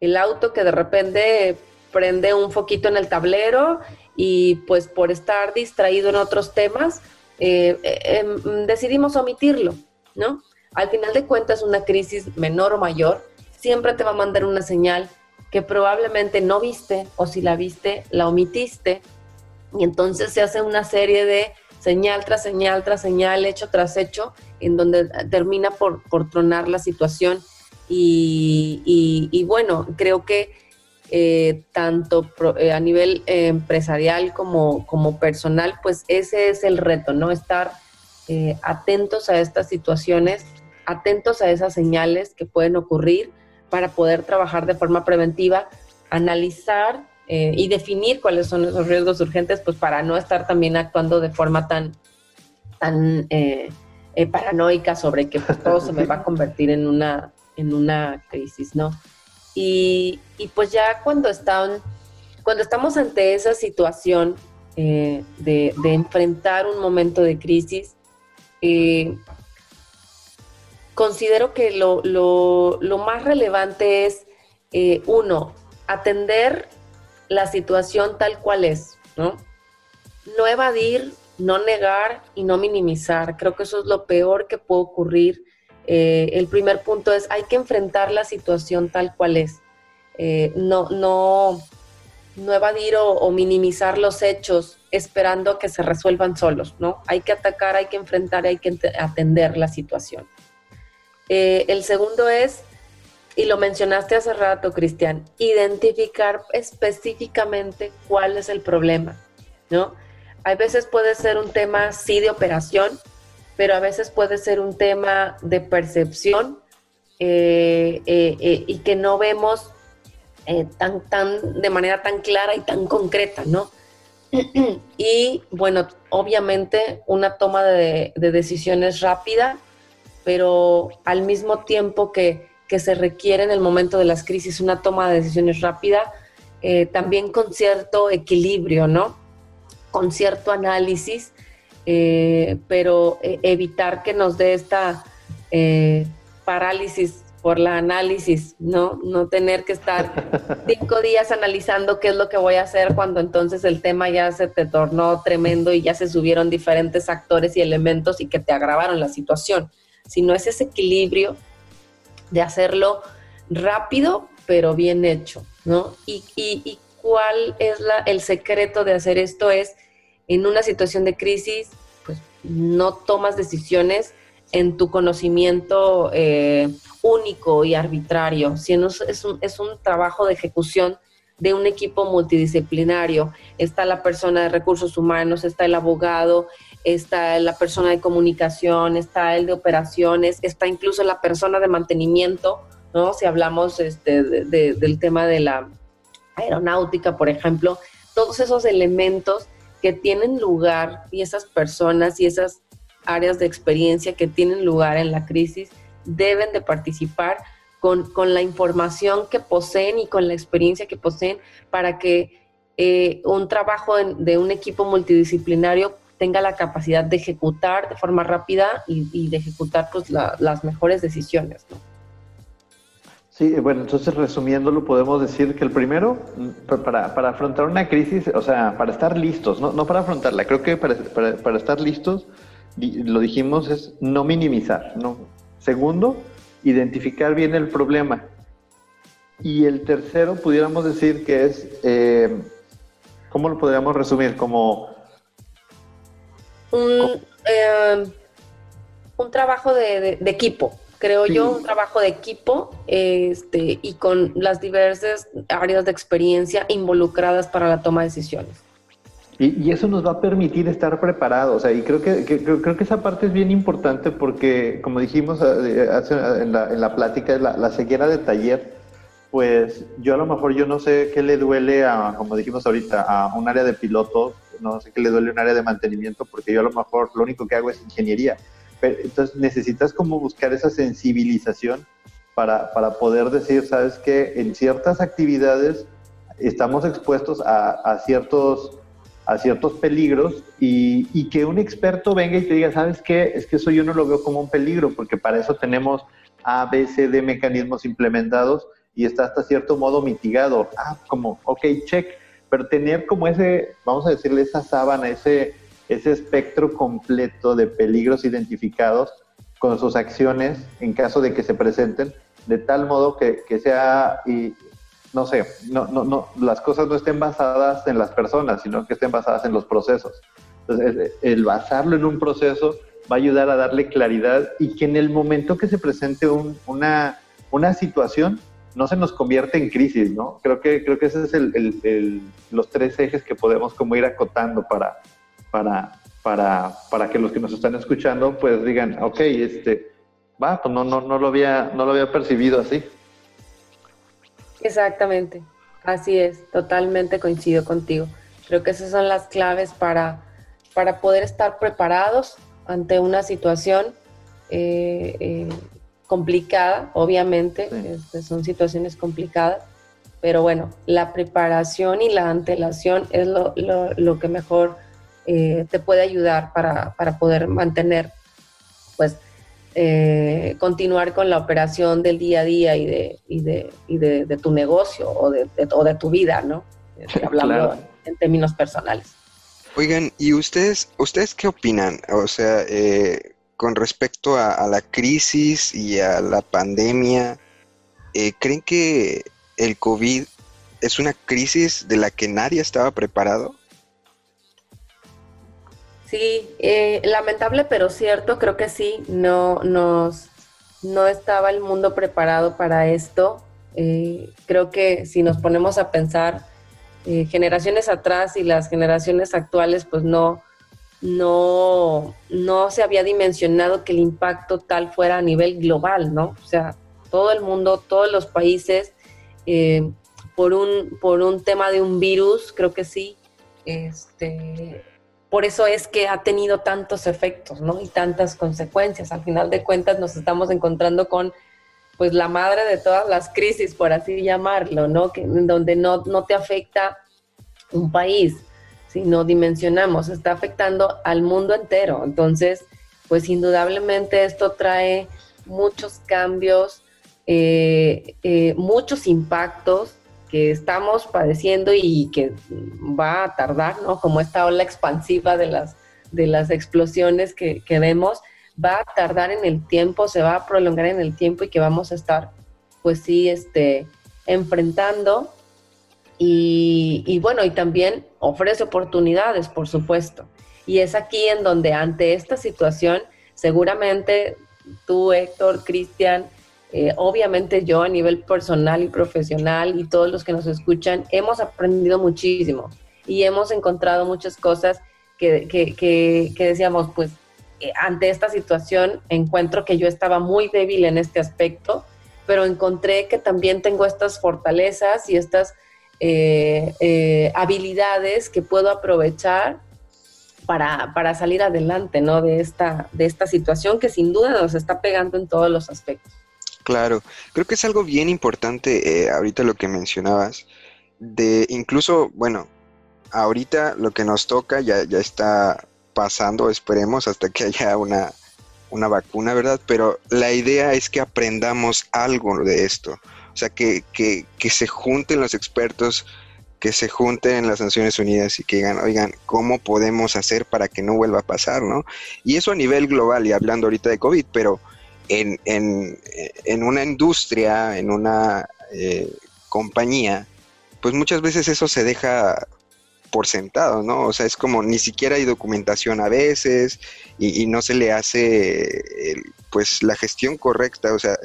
El auto que de repente prende un foquito en el tablero y pues por estar distraído en otros temas, eh, em, decidimos omitirlo, ¿no? Al final de cuentas, una crisis menor o mayor siempre te va a mandar una señal que probablemente no viste o si la viste, la omitiste. Y entonces se hace una serie de señal tras señal tras señal, hecho tras hecho, en donde termina por, tronar la situación. Y, bueno, creo que eh, tanto eh, a nivel empresarial como, como personal, pues ese es el reto, ¿no? Estar eh, atentos a estas situaciones atentos a esas señales que pueden ocurrir para poder trabajar de forma preventiva, analizar eh, y definir cuáles son esos riesgos urgentes, pues para no estar también actuando de forma tan, tan eh, eh, paranoica sobre que pues, todo se me va a convertir en una, en una crisis, ¿no? Y, pues ya cuando, están, cuando estamos ante esa situación de, de, enfrentar un momento de crisis, considero que lo, más relevante es, eh, uno, atender la situación tal cual es, ¿no? No evadir, no negar y no minimizar. Creo que eso es lo peor que puede ocurrir. Eh, el primer punto es, hay que enfrentar la situación tal cual es. Eh, no, no, no evadir o, minimizar los hechos esperando que se resuelvan solos, ¿no? Hay que atacar, hay que enfrentar, hay que atender la situación. Eh, el segundo es, y lo mencionaste hace rato, Cristian, identificar específicamente cuál es el problema, ¿no? A veces puede ser un tema, sí, de operación, pero a veces puede ser un tema de percepción eh, eh, y que no vemos tan, tan, de manera tan clara y tan concreta, ¿no? y bueno, obviamente una toma de decisiones rápida pero al mismo tiempo que, se requiere en el momento de las crisis una toma de decisiones rápida, eh, también con cierto equilibrio, ¿no? Con cierto análisis, eh, pero eh, evitar que nos dé esta parálisis por la análisis, ¿no? No tener que estar cinco días analizando qué es lo que voy a hacer cuando entonces el tema ya se te tornó tremendo y ya se subieron diferentes actores y elementos y que te agravaron la situación sino es ese equilibrio de hacerlo rápido, pero bien hecho, ¿no? Y, cuál es la, el secreto de hacer esto es, en una situación de crisis, pues no tomas decisiones en tu conocimiento eh, único y arbitrario, sino es un, es un trabajo de ejecución de un equipo multidisciplinario. Está la persona de recursos humanos, está el abogado, está la persona de comunicación, está el de operaciones, está incluso la persona de mantenimiento, ¿no? Si hablamos este, del tema de la aeronáutica, por ejemplo, todos esos elementos que tienen lugar y esas personas y esas áreas de experiencia que tienen lugar en la crisis deben de participar con, la información que poseen y con la experiencia que poseen para que eh, un trabajo de un equipo multidisciplinario tenga la capacidad de ejecutar de forma rápida y, de ejecutar pues, las mejores decisiones. Sí, bueno, entonces resumiéndolo, podemos decir que el primero, para, para afrontar una crisis, o sea, para estar listos, no, no para afrontarla, creo que para, para, para estar listos, lo dijimos, es no minimizar. ¿no? Segundo, identificar bien el problema. Y el tercero, pudiéramos decir que es, eh, ¿cómo lo podríamos resumir? Como... Un, eh, un trabajo de equipo creo yo, un trabajo de equipo este, y con las diversas áreas de experiencia involucradas para la toma de decisiones. Y, eso nos va a permitir estar preparados. y creo que, creo, que esa parte es bien importante porque, como dijimos eh, en, la, en la plática, la, la ceguera de taller, pues yo a lo mejor yo no sé qué le duele a, como dijimos ahorita, a un área de pilotos, no sé qué le duele un área de mantenimiento, porque yo a lo mejor lo único que hago es ingeniería entonces necesitas como buscar esa sensibilización para, para poder decir, sabes que en ciertas actividades estamos expuestos a, a ciertos a ciertos peligros y, y, que un experto venga y te diga, ¿sabes qué? Es que eso yo no lo veo como un peligro, porque para eso tenemos A, B, C, D mecanismos implementados y está hasta cierto modo mitigado. Ah, como, ok, check, pero tener como ese, vamos a decirle, esa sábana, ese, ese espectro completo de peligros identificados con sus acciones en caso de que se presenten, de tal modo que, sea, y, no sé, no, no, no, las cosas no estén basadas en las personas, sino que estén basadas en los procesos. Entonces, el basarlo en un proceso va a ayudar a darle claridad y que en el momento que se presente una, una situación, no se nos convierte en crisis, ¿no? Creo que, creo que ese es el, los tres ejes que podemos como ir acotando para, para, para, para que los que nos están escuchando pues digan, ok, este, va, pues no, no, no, lo había, no lo había percibido así. Exactamente, así es, totalmente coincido contigo. Creo que esas son las claves para, para poder estar preparados ante una situación eh, eh, complicada, obviamente, este, son situaciones complicadas, pero bueno, la preparación y la antelación es lo, lo, lo que mejor eh, te puede ayudar para, poder mantener, pues, eh, continuar con la operación del día a día y de, y de, y de, tu negocio o de, o de tu vida, ¿no? Este, hablando en términos personales. Oigan, ¿y ustedes, ustedes qué opinan? O sea, eh, con respecto a, la crisis y a la pandemia, ¿creen que el COVID es una crisis de la que nadie estaba preparado? Sí, eh, lamentable pero cierto, creo que sí, no, nos, no estaba el mundo preparado para esto. Eh, creo que si nos ponemos a pensar eh, generaciones atrás y las generaciones actuales, pues no, no, no se había dimensionado que el impacto tal fuera a nivel global, ¿no? O sea, todo el mundo, todos los países, por, un, por un tema de un virus, creo que sí, este, por eso es que ha tenido tantos efectos, ¿no? Y tantas consecuencias. Al final de cuentas nos estamos encontrando con, pues, la madre de todas las crisis, por así llamarlo, ¿no? Que, donde no, no te afecta un país, si no dimensionamos, está afectando al mundo entero. Entonces, pues, indudablemente esto trae muchos cambios, eh, eh, muchos impactos que estamos padeciendo y que va a tardar, ¿no? Como esta ola expansiva de las, de las explosiones que, vemos, va a tardar en el tiempo, se va a prolongar en el tiempo y que vamos a estar, pues sí, este, enfrentando. Y, bueno, y también ofrece oportunidades, por supuesto. Y es aquí en donde ante esta situación, seguramente tú, Héctor, Cristian, eh, obviamente yo a nivel personal y profesional y todos los que nos escuchan hemos aprendido muchísimo y hemos encontrado muchas cosas que, que, que, decíamos, pues eh, ante esta situación encuentro que yo estaba muy débil en este aspecto, pero encontré que también tengo estas fortalezas y estas eh, habilidades que puedo aprovechar para, para, salir adelante ¿no? de, esta, de esta situación que sin duda nos está pegando en todos los aspectos. Claro, creo que es algo bien importante eh, ahorita lo que mencionabas, de incluso, bueno, ahorita lo que nos toca ya, ya está pasando, esperemos, hasta que haya una, una vacuna, ¿verdad? Pero la idea es que aprendamos algo de esto. O sea, que, que, que se junten los expertos, que se junten en las Naciones Unidas y que digan, oigan, ¿cómo podemos hacer para que no vuelva a pasar, no? Y eso a nivel global, y hablando ahorita de COVID, pero en, en, en una industria, en una eh, compañía, pues muchas veces eso se deja por sentado, ¿no? O sea, es como ni siquiera hay documentación a veces y, no se le hace pues la gestión correcta, o sea,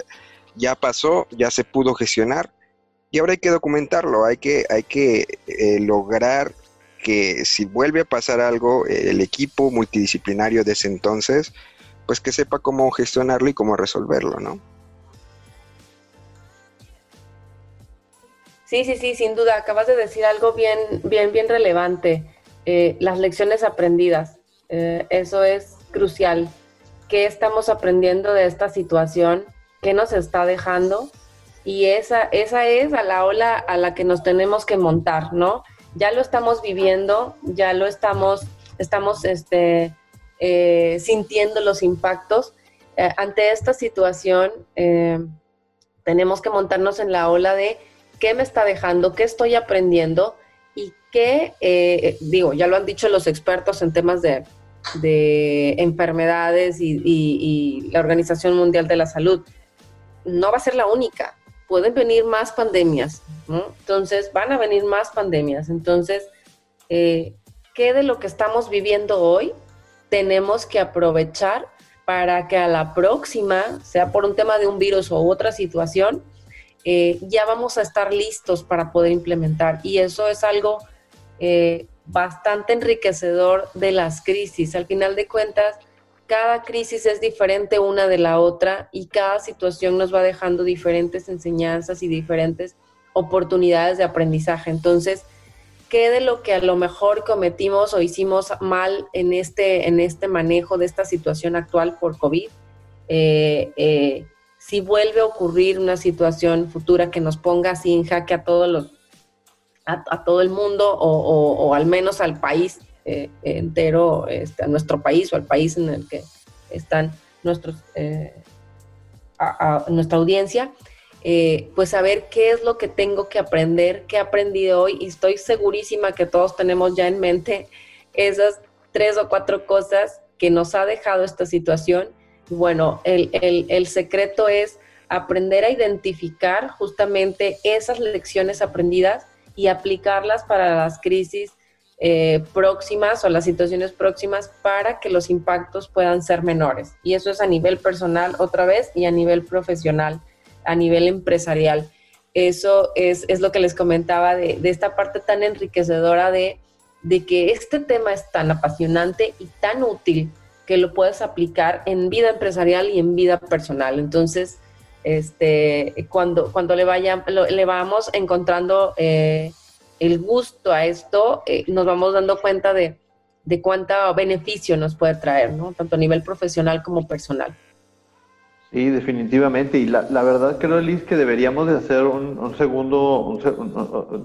ya pasó, ya se pudo gestionar y ahora hay que documentarlo, hay que, hay que eh, lograr que si vuelve a pasar algo, el equipo multidisciplinario de ese entonces, pues que sepa cómo gestionarlo y cómo resolverlo, ¿no? Sí, sí, sí, sin duda. Acabas de decir algo bien, bien, bien relevante. Eh, las lecciones aprendidas. Eh, eso es crucial. ¿Qué estamos aprendiendo de esta situación? ¿Qué nos está dejando? Y esa, esa es a la ola a la que nos tenemos que montar, ¿no? Ya lo estamos viviendo, ya lo estamos, estamos este, eh, sintiendo los impactos. ante esta situación, tenemos que montarnos en la ola de qué me está dejando, qué estoy aprendiendo y qué, eh, digo, ya lo han dicho los expertos en temas de, enfermedades y, la Organización Mundial de la Salud, no va a ser la única. Pueden venir más pandemias, Entonces, van a venir más pandemias. Entonces, eh, ¿qué de lo que estamos viviendo hoy tenemos que aprovechar para que a la próxima, sea por un tema de un virus o otra situación, eh, ya vamos a estar listos para poder implementar. Y eso es algo eh, bastante enriquecedor de las crisis. Al final de cuentas, cada crisis es diferente una de la otra y cada situación nos va dejando diferentes enseñanzas y diferentes oportunidades de aprendizaje. Entonces, ¿qué de lo que a lo mejor cometimos o hicimos mal en este, en este manejo de esta situación actual por COVID? Eh, si vuelve a ocurrir una situación futura que nos ponga así en jaque a todos los a, todo el mundo o, al menos al país eh, entero, este, a nuestro país o al país en el que están nuestros eh, a, nuestra audiencia, eh, pues saber qué es lo que tengo que aprender, qué he aprendido hoy y estoy segurísima que todos tenemos ya en mente esas tres o cuatro cosas que nos ha dejado esta situación. Bueno, el, secreto es aprender a identificar justamente esas lecciones aprendidas y aplicarlas para las crisis eh, próximas o las situaciones próximas para que los impactos puedan ser menores. Y eso es a nivel personal otra vez y a nivel profesional, a nivel empresarial. Eso es, lo que les comentaba de, esta parte tan enriquecedora de, de que este tema es tan apasionante y tan útil que lo puedes aplicar en vida empresarial y en vida personal. Entonces, este, cuando, cuando le, vaya, le vamos encontrando eh, el gusto a esto, eh, nos vamos dando cuenta de, de cuánto beneficio nos puede traer, ¿no? Tanto a nivel profesional como personal. Sí, definitivamente. Y la, la verdad creo, Liz, que deberíamos de hacer un, segundo,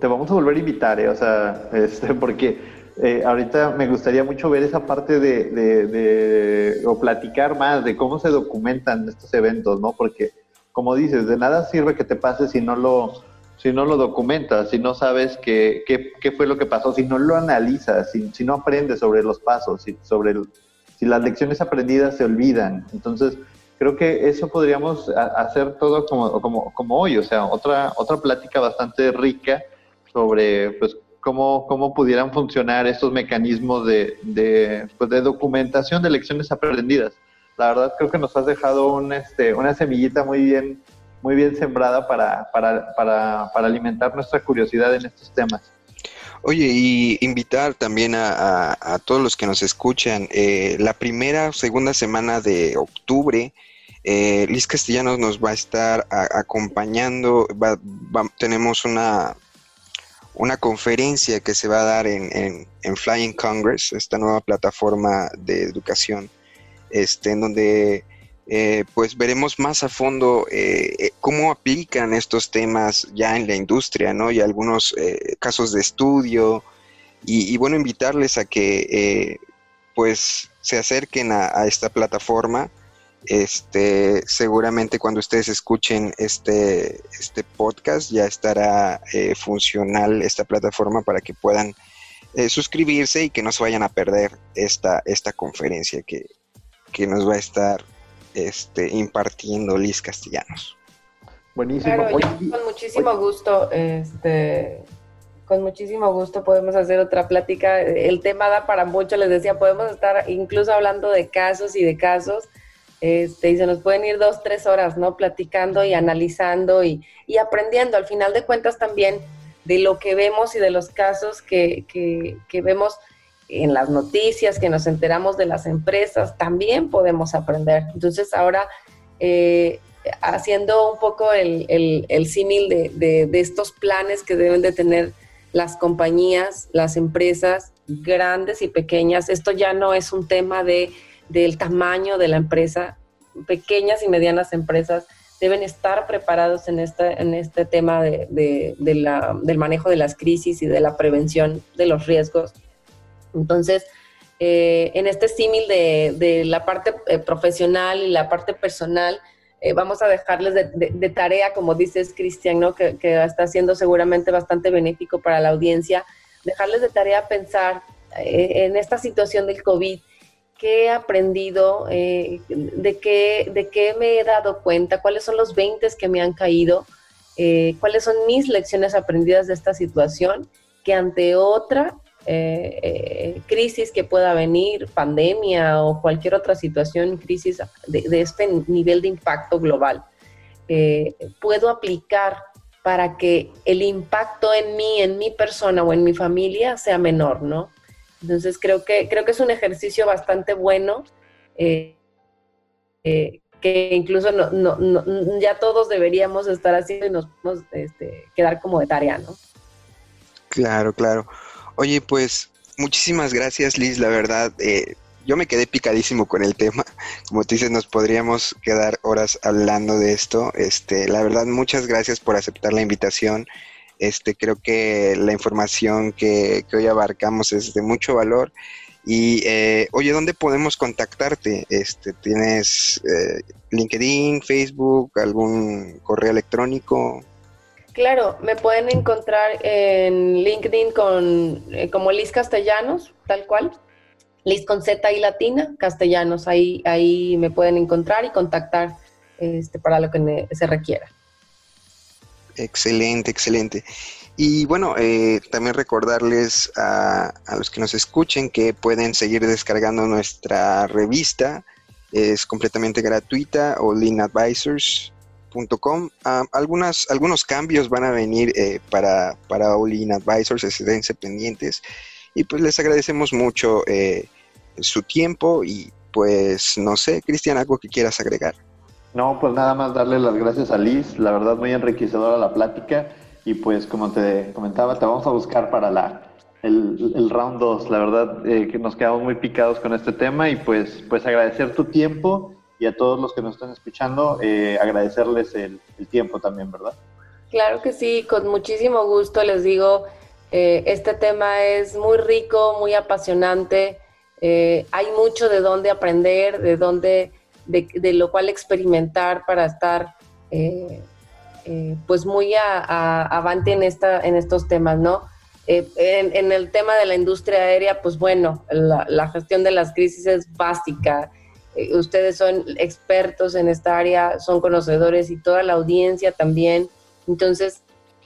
te vamos a volver a invitar, ¿eh? o sea, este, porque eh, ahorita me gustaría mucho ver esa parte de, o platicar más de cómo se documentan estos eventos, ¿no? Porque, como dices, de nada sirve que te pase si no lo, si no lo documentas, si no sabes qué, qué, fue lo que pasó, si no lo analizas, si, si no aprendes sobre los pasos, si, sobre si las lecciones aprendidas se olvidan. Entonces, creo que eso podríamos hacer todo como, como, como hoy, o sea, otra, otra plática bastante rica sobre pues cómo, cómo pudieran funcionar estos mecanismos de, pues de documentación de lecciones aprendidas. La verdad creo que nos has dejado este, una semillita muy bien, muy bien sembrada para, para, para, para alimentar nuestra curiosidad en estos temas. Oye, y invitar también a, a, todos los que nos escuchan, eh, la primera o segunda semana de octubre, eh, Liz Castellanos nos va a estar acompañando, tenemos una, una conferencia que se va a dar en, Flying Congress, esta nueva plataforma de educación, este, en donde eh, pues veremos más a fondo eh, eh, cómo aplican estos temas ya en la industria, ¿no? Y algunos casos de estudio. Y, bueno, invitarles a que pues se acerquen a, esta plataforma Este, seguramente cuando ustedes escuchen este, este podcast ya estará eh, funcional esta plataforma para que puedan eh, suscribirse y que no se vayan a perder esta, esta conferencia que, que nos va a estar este, impartiendo Liz Castellanos. Buenísimo. con muchísimo gusto, este, con muchísimo gusto podemos hacer otra plática. El tema da para mucho, les decía, podemos estar incluso hablando de casos y de casos, este, y se nos pueden ir dos, tres horas, ¿no? Platicando y analizando y, y aprendiendo. Al final de cuentas también de lo que vemos y de los casos que, que, que vemos en las noticias, que nos enteramos de las empresas, también podemos aprender. Entonces ahora, eh, haciendo un poco el, el, símil de, de, estos planes que deben de tener las compañías, las empresas grandes y pequeñas, esto ya no es un tema de, del tamaño de la empresa, pequeñas y medianas empresas deben estar preparados en este, en este tema de, de la, del manejo de las crisis y de la prevención de los riesgos entonces, eh, en este símil de, la parte eh, profesional y la parte personal, eh, vamos a dejarles de, tarea, como dices, Cristian, ¿no? que, está siendo seguramente bastante benéfico para la audiencia, dejarles de tarea pensar en esta situación del COVID, qué he aprendido, de, qué, de qué me he dado cuenta, cuáles son los 20 que me han caído, cuáles son mis lecciones aprendidas de esta situación, que ante otra eh, eh, crisis que pueda venir, pandemia o cualquier otra situación, crisis de, este nivel de impacto global, eh, puedo aplicar para que el impacto en mí, en mi persona o en mi familia sea menor, ¿no? Entonces creo que, creo que es un ejercicio bastante bueno que incluso no, ya todos deberíamos estar haciendo y nos podemos este, quedar como de tarea, ¿no? Claro, claro. Oye, pues muchísimas gracias Liz, la verdad, eh, yo me quedé picadísimo con el tema. Como tú dices, nos podríamos quedar horas hablando de esto. Este, la verdad, muchas gracias por aceptar la invitación. Este, creo que la información que, hoy abarcamos es de mucho valor. Y eh, oye, ¿dónde podemos contactarte? Este, ¿Tienes eh, LinkedIn, Facebook, algún correo electrónico? Claro, me pueden encontrar en LinkedIn con, eh, como Liz Castellanos, tal cual. Liz con Z y latina, Castellanos. Ahí, ahí me pueden encontrar y contactar este, para lo que se requiera. Excelente, excelente. Y bueno, eh, también recordarles a, a, los que nos escuchen que pueden seguir descargando nuestra revista. Es completamente gratuita, o Lean Advisors algunas, algunos cambios van a venir eh, para, para All In Advisors, esténse pendientes. Y pues les agradecemos mucho eh, su tiempo y pues no sé, Cristian, algo que quieras agregar. No, pues nada más darle las gracias a Liz, la verdad muy enriquecedora la plática y pues como te comentaba, te vamos a buscar para la, el, round 2, la verdad eh, que nos quedamos muy picados con este tema y pues, pues agradecer tu tiempo y a todos los que nos están escuchando, eh, agradecerles el, tiempo también, ¿verdad? Claro que sí, con muchísimo gusto les digo, eh, este tema es muy rico, muy apasionante, eh, hay mucho de dónde aprender, de dónde, de, lo cual experimentar para estar pues muy a, avante en, esta, en estos temas, ¿no? En, el tema de la industria aérea, pues bueno, la, la gestión de las crisis es básica, eh, ustedes son expertos en esta área, son conocedores y toda la audiencia también. Entonces,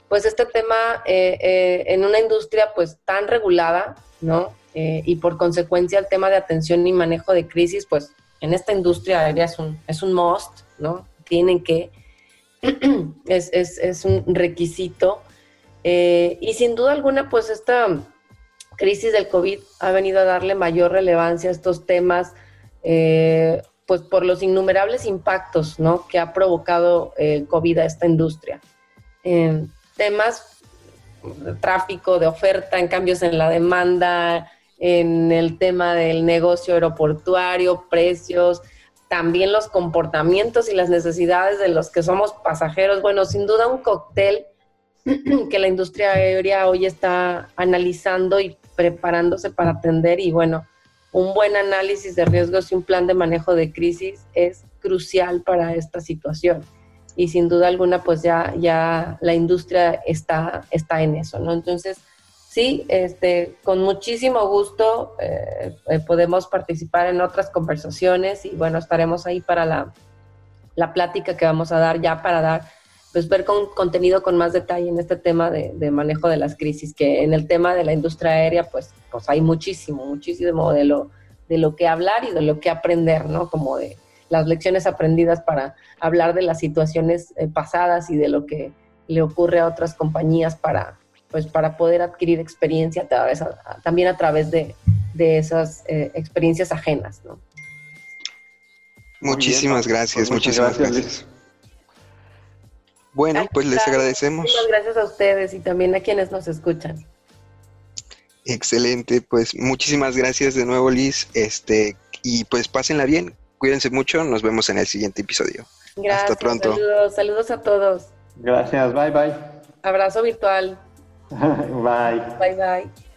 pues este tema eh, eh, en una industria pues tan regulada, ¿no? y por consecuencia el tema de atención y manejo de crisis, pues en esta industria es un, es un must, ¿no? Tienen que, es, es, es un requisito. y sin duda alguna, pues esta crisis del COVID ha venido a darle mayor relevancia a estos temas eh, pues por los innumerables impactos ¿no? que ha provocado el COVID a esta industria. temas de tráfico, de oferta, en cambios en la demanda, en el tema del negocio aeroportuario, precios, también los comportamientos y las necesidades de los que somos pasajeros. Bueno, sin duda un cóctel que la industria aérea hoy está analizando y preparándose para atender y bueno, un buen análisis de riesgos y un plan de manejo de crisis es crucial para esta situación. Y sin duda alguna, pues ya, ya la industria está, está en eso, ¿no? Entonces, sí, este, con muchísimo gusto eh, eh, podemos participar en otras conversaciones y bueno, estaremos ahí para la, la plática que vamos a dar ya para dar pues ver con contenido con más detalle en este tema de, manejo de las crisis, que en el tema de la industria aérea, pues, pues hay muchísimo, muchísimo de lo, de lo que hablar y de lo que aprender, ¿no? Como de las lecciones aprendidas para hablar de las situaciones eh, pasadas y de lo que le ocurre a otras compañías para, pues, para poder adquirir experiencia también a través de, esas eh, experiencias ajenas, ¿no? Muchísimas gracias, muchísimas gracias. Bueno, pues les agradecemos. Muchas gracias a ustedes y también a quienes nos escuchan. Excelente, pues muchísimas gracias de nuevo Liz, este y pues pásenla bien, cuídense mucho, nos vemos en el siguiente episodio. Gracias, Hasta pronto. Saludos, saludos a todos. Gracias, bye bye. Abrazo virtual. bye. Bye bye.